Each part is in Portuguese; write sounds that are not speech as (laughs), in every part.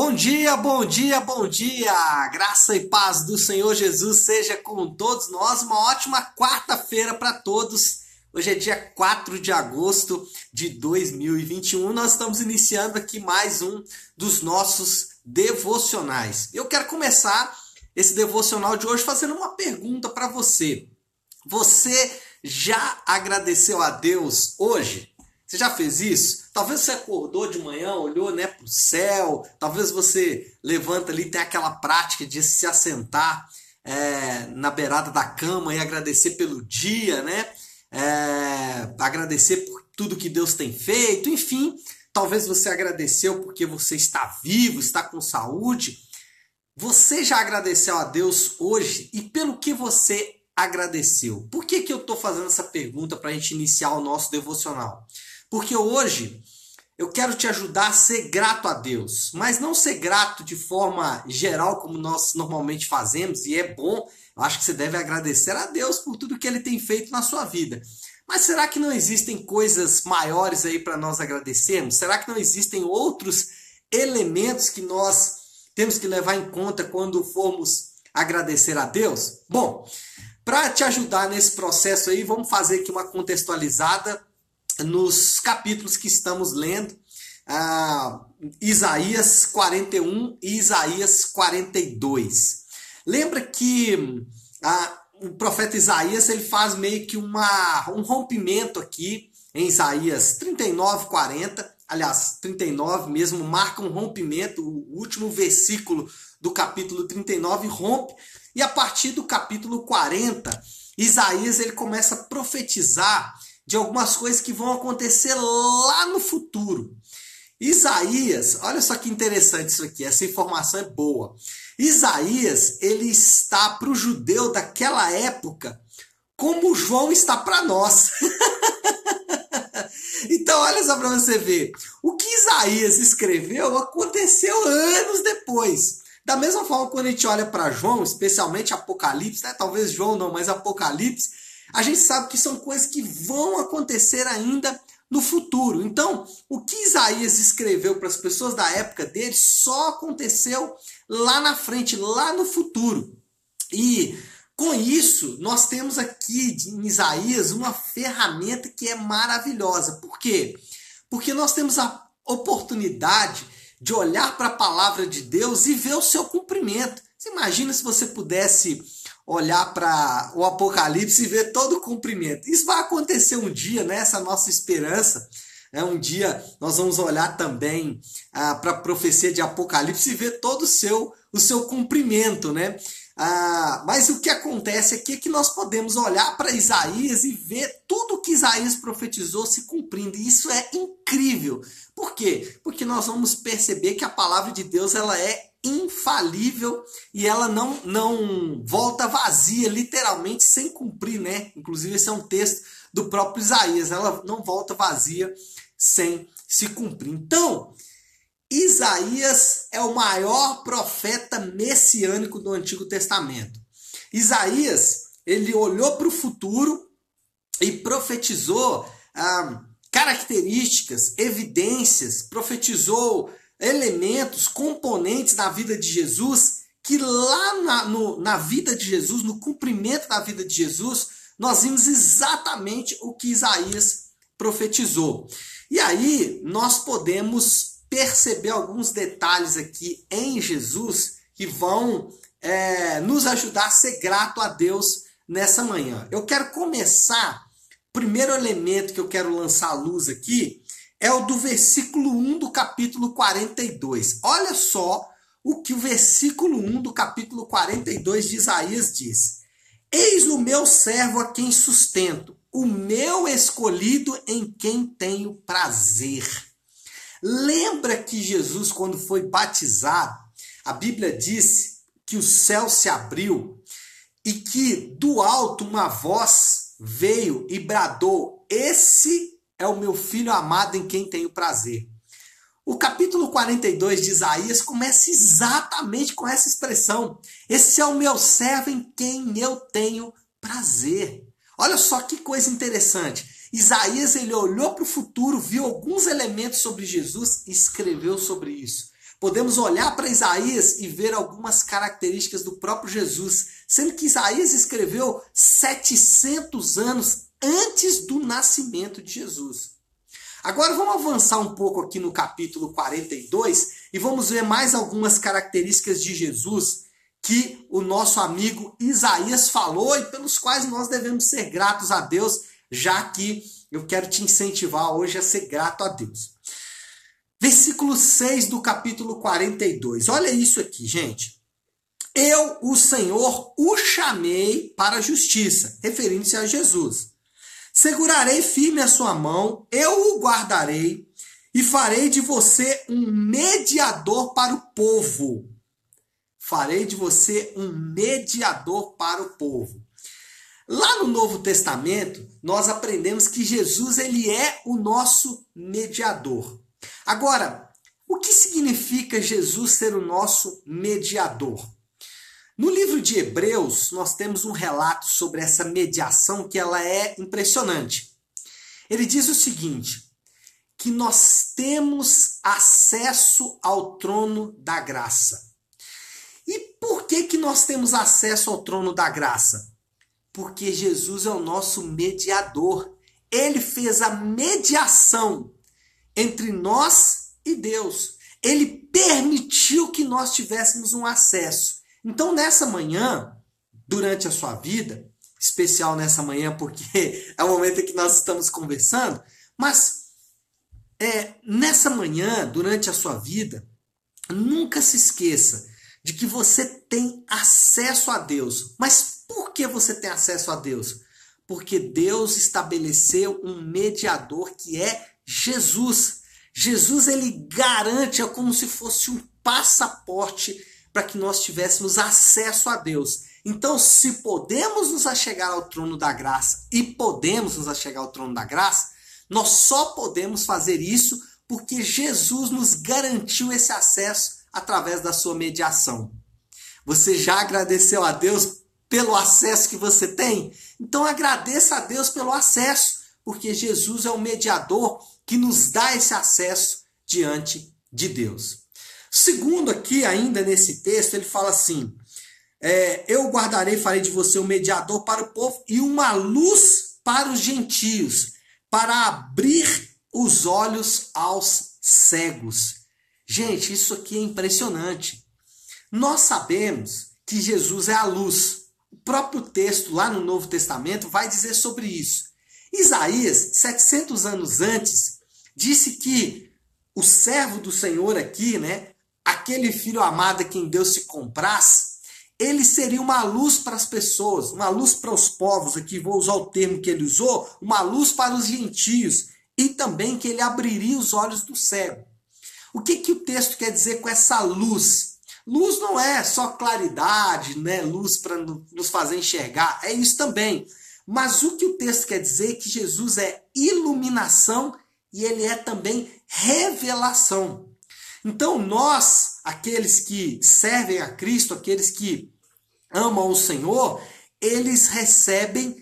Bom dia, bom dia, bom dia! Graça e paz do Senhor Jesus seja com todos nós. Uma ótima quarta-feira para todos. Hoje é dia 4 de agosto de 2021. Nós estamos iniciando aqui mais um dos nossos devocionais. Eu quero começar esse devocional de hoje fazendo uma pergunta para você. Você já agradeceu a Deus hoje? Você já fez isso? Talvez você acordou de manhã, olhou né, para o céu, talvez você levanta ali, tem aquela prática de se assentar é, na beirada da cama e agradecer pelo dia, né? É, agradecer por tudo que Deus tem feito, enfim, talvez você agradeceu porque você está vivo, está com saúde. Você já agradeceu a Deus hoje e pelo que você agradeceu? Por que, que eu estou fazendo essa pergunta para a gente iniciar o nosso devocional? Porque hoje eu quero te ajudar a ser grato a Deus, mas não ser grato de forma geral, como nós normalmente fazemos, e é bom, eu acho que você deve agradecer a Deus por tudo que ele tem feito na sua vida. Mas será que não existem coisas maiores aí para nós agradecermos? Será que não existem outros elementos que nós temos que levar em conta quando formos agradecer a Deus? Bom, para te ajudar nesse processo aí, vamos fazer aqui uma contextualizada nos capítulos que estamos lendo, ah, Isaías 41 e Isaías 42. Lembra que ah, o profeta Isaías ele faz meio que uma, um rompimento aqui em Isaías 39, 40, aliás, 39 mesmo, marca um rompimento, o último versículo do capítulo 39 rompe, e a partir do capítulo 40, Isaías ele começa a profetizar de algumas coisas que vão acontecer lá no futuro. Isaías, olha só que interessante isso aqui, essa informação é boa. Isaías, ele está para o judeu daquela época como João está para nós. (laughs) então, olha só para você ver. O que Isaías escreveu aconteceu anos depois. Da mesma forma, quando a gente olha para João, especialmente Apocalipse, né? talvez João não, mas Apocalipse, a gente sabe que são coisas que vão acontecer ainda no futuro. Então, o que Isaías escreveu para as pessoas da época dele só aconteceu lá na frente, lá no futuro. E com isso, nós temos aqui em Isaías uma ferramenta que é maravilhosa. Por quê? Porque nós temos a oportunidade de olhar para a palavra de Deus e ver o seu cumprimento. Você imagina se você pudesse olhar para o Apocalipse e ver todo o cumprimento. Isso vai acontecer um dia, né? Essa nossa esperança. É um dia nós vamos olhar também ah, para a profecia de Apocalipse e ver todo o seu, o seu cumprimento, né? Ah, mas o que acontece aqui é que nós podemos olhar para Isaías e ver tudo que Isaías profetizou se cumprindo. E isso é incrível. Por quê? Porque nós vamos perceber que a palavra de Deus ela é infalível e ela não, não volta vazia, literalmente, sem cumprir, né? Inclusive, esse é um texto do próprio Isaías, ela não volta vazia sem se cumprir. Então, Isaías é o maior profeta messiânico do Antigo Testamento. Isaías, ele olhou para o futuro e profetizou ah, características, evidências, profetizou elementos, componentes na vida de Jesus que lá na, no, na vida de Jesus, no cumprimento da vida de Jesus, nós vimos exatamente o que Isaías profetizou. E aí nós podemos perceber alguns detalhes aqui em Jesus que vão é, nos ajudar a ser grato a Deus nessa manhã. Eu quero começar, primeiro elemento que eu quero lançar a luz aqui é o do versículo 1 do capítulo 42. Olha só o que o versículo 1 do capítulo 42 de Isaías diz: Eis o meu servo a quem sustento, o meu escolhido em quem tenho prazer. Lembra que Jesus, quando foi batizado, a Bíblia diz que o céu se abriu e que do alto uma voz veio e bradou: Esse é o meu filho amado em quem tenho prazer. O capítulo 42 de Isaías começa exatamente com essa expressão: Esse é o meu servo em quem eu tenho prazer. Olha só que coisa interessante. Isaías ele olhou para o futuro, viu alguns elementos sobre Jesus e escreveu sobre isso. Podemos olhar para Isaías e ver algumas características do próprio Jesus, sendo que Isaías escreveu 700 anos antes do nascimento de Jesus. Agora vamos avançar um pouco aqui no capítulo 42 e vamos ver mais algumas características de Jesus que o nosso amigo Isaías falou e pelos quais nós devemos ser gratos a Deus, já que eu quero te incentivar hoje a ser grato a Deus. Versículo 6 do capítulo 42. Olha isso aqui, gente. Eu, o Senhor, o chamei para a justiça, referindo-se a Jesus. Segurarei firme a sua mão, eu o guardarei e farei de você um mediador para o povo. Farei de você um mediador para o povo. Lá no Novo Testamento, nós aprendemos que Jesus ele é o nosso mediador. Agora, o que significa Jesus ser o nosso mediador? No livro de Hebreus, nós temos um relato sobre essa mediação que ela é impressionante. Ele diz o seguinte: que nós temos acesso ao trono da graça. E por que que nós temos acesso ao trono da graça? Porque Jesus é o nosso mediador. Ele fez a mediação entre nós e Deus. Ele permitiu que nós tivéssemos um acesso. Então, nessa manhã, durante a sua vida, especial nessa manhã porque (laughs) é o momento em que nós estamos conversando, mas é, nessa manhã, durante a sua vida, nunca se esqueça de que você tem acesso a Deus. Mas por que você tem acesso a Deus? Porque Deus estabeleceu um mediador que é Jesus. Jesus ele garante, é como se fosse um passaporte para que nós tivéssemos acesso a Deus. Então, se podemos nos achegar ao trono da graça e podemos nos achegar ao trono da graça, nós só podemos fazer isso porque Jesus nos garantiu esse acesso através da sua mediação. Você já agradeceu a Deus pelo acesso que você tem? Então agradeça a Deus pelo acesso, porque Jesus é o mediador que nos dá esse acesso diante de Deus. Segundo, aqui, ainda nesse texto, ele fala assim: é, Eu guardarei, farei de você um mediador para o povo e uma luz para os gentios, para abrir os olhos aos cegos. Gente, isso aqui é impressionante. Nós sabemos que Jesus é a luz. O próprio texto lá no Novo Testamento vai dizer sobre isso. Isaías, 700 anos antes, disse que o servo do Senhor aqui, né, aquele filho amado a quem Deus se comprasse, ele seria uma luz para as pessoas, uma luz para os povos, aqui vou usar o termo que ele usou, uma luz para os gentios, e também que ele abriria os olhos do cego. O que, que o texto quer dizer com essa luz? Luz não é só claridade, né? luz para nos fazer enxergar, é isso também. Mas o que o texto quer dizer é que Jesus é iluminação e ele é também revelação. Então, nós, aqueles que servem a Cristo, aqueles que amam o Senhor, eles recebem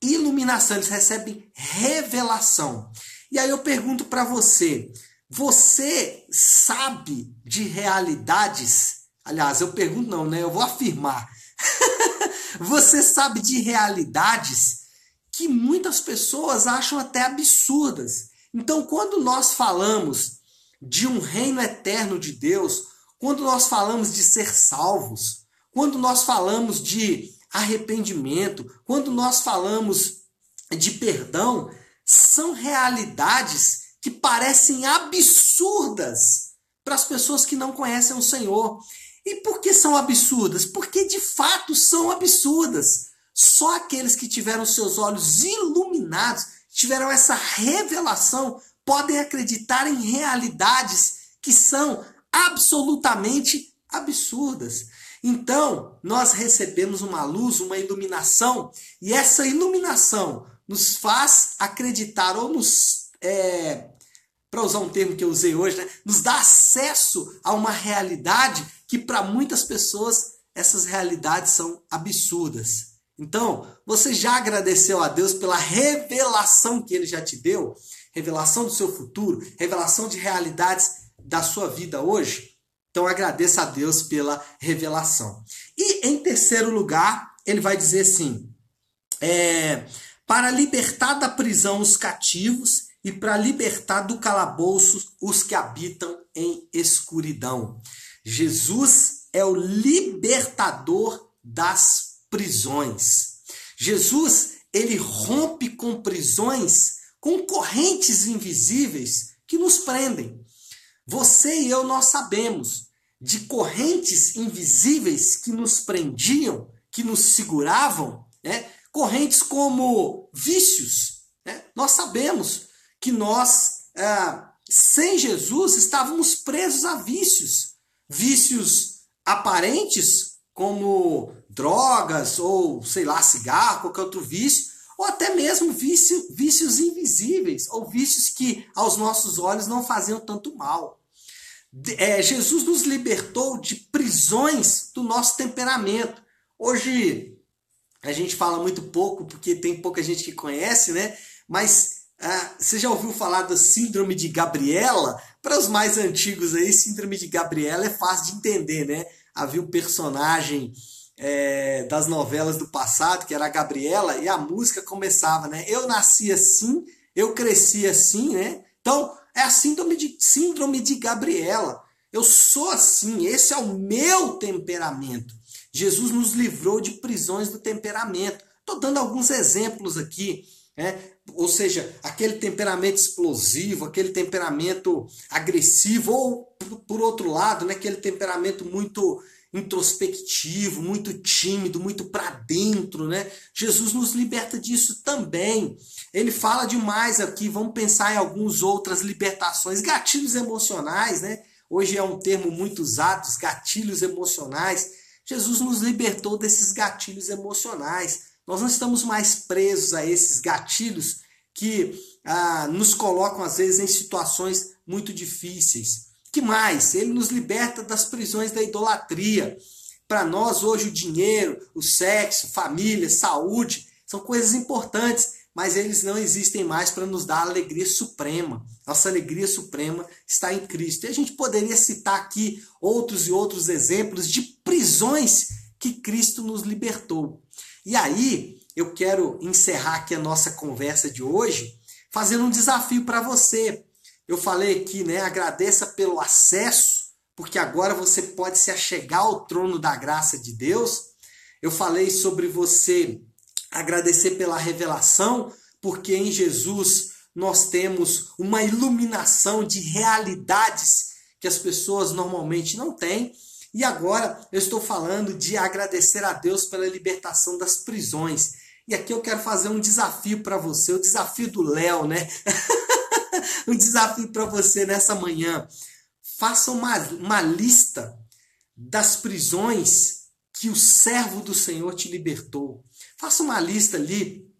iluminação, eles recebem revelação. E aí eu pergunto para você: você sabe de realidades? Aliás, eu pergunto não, né? Eu vou afirmar. (laughs) você sabe de realidades que muitas pessoas acham até absurdas. Então, quando nós falamos de um reino eterno de Deus, quando nós falamos de ser salvos, quando nós falamos de arrependimento, quando nós falamos de perdão, são realidades que parecem absurdas para as pessoas que não conhecem o Senhor. E por que são absurdas? Porque de fato são absurdas. Só aqueles que tiveram seus olhos iluminados, tiveram essa revelação, podem acreditar em realidades que são absolutamente absurdas. Então, nós recebemos uma luz, uma iluminação, e essa iluminação nos faz acreditar ou nos. É, para usar um termo que eu usei hoje, né, nos dá acesso a uma realidade que para muitas pessoas essas realidades são absurdas. Então, você já agradeceu a Deus pela revelação que ele já te deu? Revelação do seu futuro, revelação de realidades da sua vida hoje? Então agradeça a Deus pela revelação. E em terceiro lugar, ele vai dizer assim: é, para libertar da prisão os cativos e para libertar do calabouço os que habitam em escuridão. Jesus é o libertador das prisões. Jesus, ele rompe com prisões, com correntes invisíveis que nos prendem. Você e eu nós sabemos de correntes invisíveis que nos prendiam, que nos seguravam, né? Correntes como vícios. Né? Nós sabemos que nós, é, sem Jesus, estávamos presos a vícios. Vícios aparentes, como drogas, ou sei lá, cigarro, qualquer outro vício, ou até mesmo vício, vícios invisíveis, ou vícios que aos nossos olhos não faziam tanto mal. É, Jesus nos libertou de prisões do nosso temperamento. Hoje a gente fala muito pouco porque tem pouca gente que conhece, né? Mas ah, você já ouviu falar da Síndrome de Gabriela? Para os mais antigos aí, Síndrome de Gabriela é fácil de entender, né? Havia um personagem é, das novelas do passado, que era a Gabriela, e a música começava, né? Eu nasci assim, eu cresci assim, né? Então, é a síndrome de, síndrome de Gabriela. Eu sou assim, esse é o meu temperamento. Jesus nos livrou de prisões do temperamento. Estou dando alguns exemplos aqui. Né? Ou seja, aquele temperamento explosivo, aquele temperamento agressivo, ou por outro lado, né, aquele temperamento muito introspectivo, muito tímido, muito para dentro, né? Jesus nos liberta disso também. Ele fala demais aqui, vamos pensar em algumas outras libertações, gatilhos emocionais, né? Hoje é um termo muito usado, os gatilhos emocionais. Jesus nos libertou desses gatilhos emocionais. Nós não estamos mais presos a esses gatilhos que ah, nos colocam, às vezes, em situações muito difíceis. Que mais? Ele nos liberta das prisões da idolatria. Para nós, hoje, o dinheiro, o sexo, família, saúde são coisas importantes, mas eles não existem mais para nos dar alegria suprema. Nossa alegria suprema está em Cristo. E a gente poderia citar aqui outros e outros exemplos de prisões que Cristo nos libertou. E aí, eu quero encerrar aqui a nossa conversa de hoje fazendo um desafio para você. Eu falei aqui, né? Agradeça pelo acesso, porque agora você pode se achegar ao trono da graça de Deus. Eu falei sobre você agradecer pela revelação, porque em Jesus nós temos uma iluminação de realidades que as pessoas normalmente não têm. E agora eu estou falando de agradecer a Deus pela libertação das prisões. E aqui eu quero fazer um desafio para você, o desafio do Léo, né? (laughs) (laughs) um desafio para você nessa manhã. Faça uma, uma lista das prisões que o servo do Senhor te libertou. Faça uma lista ali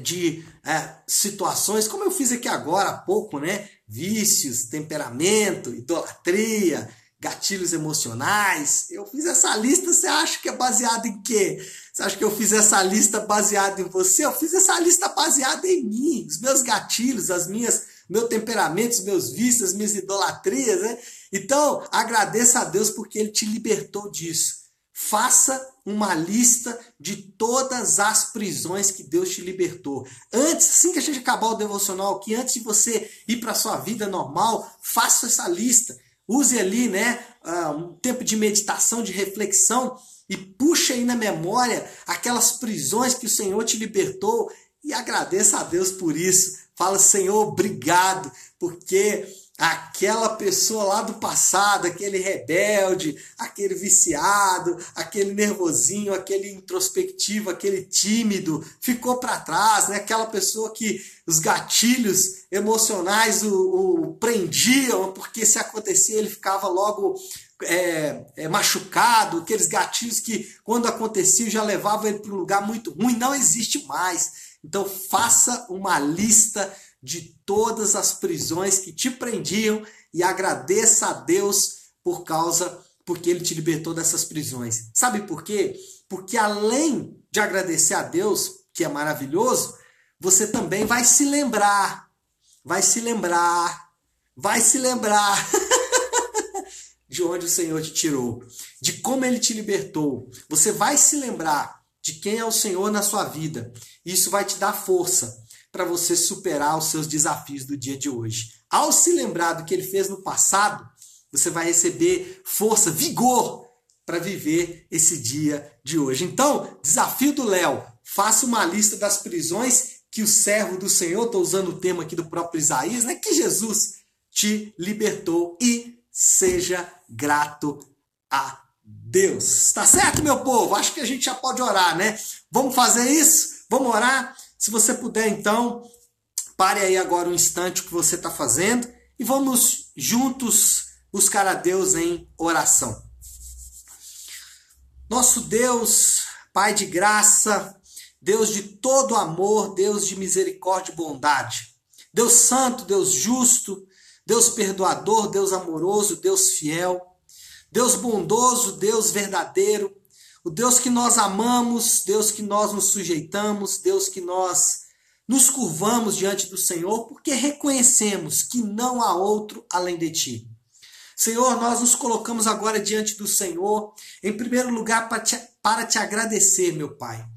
de é, situações, como eu fiz aqui agora há pouco, né? Vícios, temperamento, idolatria, gatilhos emocionais. Eu fiz essa lista, você acha que é baseada em quê? Você acha que eu fiz essa lista baseada em você? Eu fiz essa lista baseada em mim, os meus gatilhos, as minhas, meu temperamento, os meus vícios, as minhas idolatrias, né? Então, agradeça a Deus porque ele te libertou disso. Faça uma lista de todas as prisões que Deus te libertou. Antes, assim que a gente acabar o devocional aqui, antes de você ir para a sua vida normal, faça essa lista. Use ali, né, ah, um tempo de meditação, de reflexão e puxe aí na memória aquelas prisões que o Senhor te libertou e agradeça a Deus por isso. Fala, Senhor, obrigado, porque aquela pessoa lá do passado, aquele rebelde, aquele viciado, aquele nervosinho, aquele introspectivo, aquele tímido, ficou para trás, né? Aquela pessoa que os gatilhos emocionais o, o prendiam, porque se acontecia ele ficava logo é, é, machucado, aqueles gatilhos que quando acontecia já levavam ele para um lugar muito ruim, não existe mais. Então faça uma lista de todas as prisões que te prendiam e agradeça a Deus por causa porque ele te libertou dessas prisões. Sabe por quê? Porque além de agradecer a Deus, que é maravilhoso, você também vai se lembrar, vai se lembrar, vai se lembrar (laughs) de onde o Senhor te tirou, de como ele te libertou. Você vai se lembrar de quem é o Senhor na sua vida. Isso vai te dar força para você superar os seus desafios do dia de hoje. Ao se lembrar do que ele fez no passado, você vai receber força, vigor para viver esse dia de hoje. Então, desafio do Léo: faça uma lista das prisões que o servo do Senhor, estou usando o tema aqui do próprio Isaías, né? Que Jesus te libertou e seja grato a Deus. Tá certo, meu povo? Acho que a gente já pode orar, né? Vamos fazer isso? Vamos orar? Se você puder, então, pare aí agora um instante o que você está fazendo e vamos juntos buscar a Deus em oração. Nosso Deus, Pai de graça, Deus de todo amor, Deus de misericórdia e bondade. Deus santo, Deus justo, Deus perdoador, Deus amoroso, Deus fiel, Deus bondoso, Deus verdadeiro, o Deus que nós amamos, Deus que nós nos sujeitamos, Deus que nós nos curvamos diante do Senhor, porque reconhecemos que não há outro além de ti. Senhor, nós nos colocamos agora diante do Senhor, em primeiro lugar, para te, para te agradecer, meu Pai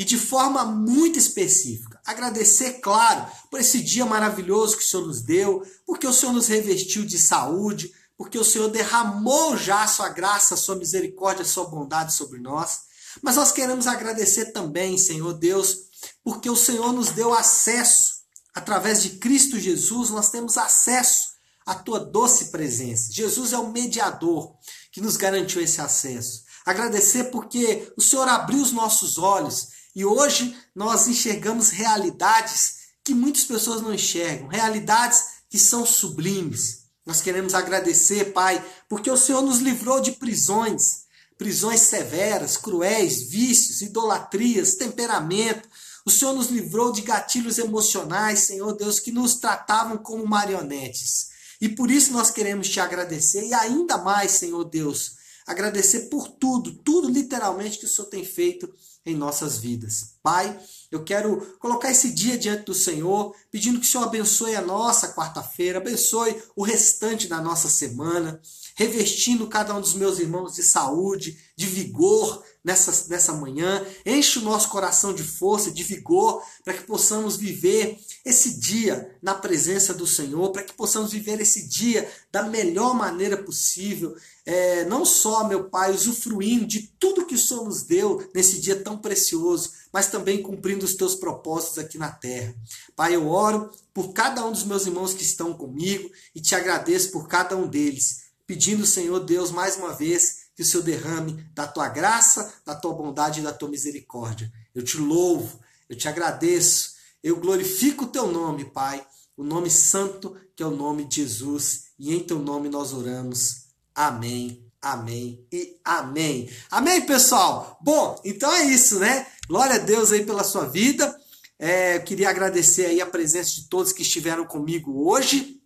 e de forma muito específica. Agradecer, claro, por esse dia maravilhoso que o Senhor nos deu, porque o Senhor nos revestiu de saúde, porque o Senhor derramou já a sua graça, a sua misericórdia, a sua bondade sobre nós. Mas nós queremos agradecer também, Senhor Deus, porque o Senhor nos deu acesso, através de Cristo Jesus, nós temos acesso à tua doce presença. Jesus é o mediador que nos garantiu esse acesso. Agradecer porque o Senhor abriu os nossos olhos e hoje nós enxergamos realidades que muitas pessoas não enxergam, realidades que são sublimes. Nós queremos agradecer, Pai, porque o Senhor nos livrou de prisões, prisões severas, cruéis, vícios, idolatrias, temperamento. O Senhor nos livrou de gatilhos emocionais, Senhor Deus, que nos tratavam como marionetes. E por isso nós queremos te agradecer e ainda mais, Senhor Deus, agradecer por tudo, tudo literalmente que o Senhor tem feito em nossas vidas. Pai, eu quero colocar esse dia diante do Senhor, pedindo que o Senhor abençoe a nossa quarta-feira, abençoe o restante da nossa semana, revestindo cada um dos meus irmãos de saúde, de vigor nessa, nessa manhã. Enche o nosso coração de força, de vigor, para que possamos viver esse dia na presença do Senhor, para que possamos viver esse dia da melhor maneira possível. É, não só, meu Pai, usufruindo de tudo que o Senhor nos deu nesse dia tão precioso, mas também cumprindo os teus propósitos aqui na terra. Pai, eu oro por cada um dos meus irmãos que estão comigo e te agradeço por cada um deles, pedindo, Senhor Deus, mais uma vez, que o Senhor derrame da tua graça, da tua bondade e da tua misericórdia. Eu te louvo, eu te agradeço, eu glorifico o teu nome, Pai, o nome santo que é o nome de Jesus, e em teu nome nós oramos. Amém. Amém e amém. Amém, pessoal? Bom, então é isso, né? Glória a Deus aí pela sua vida. É, queria agradecer aí a presença de todos que estiveram comigo hoje.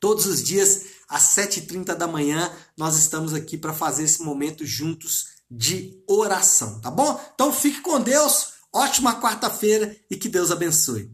Todos os dias, às 7h30 da manhã, nós estamos aqui para fazer esse momento juntos de oração, tá bom? Então fique com Deus, ótima quarta-feira e que Deus abençoe.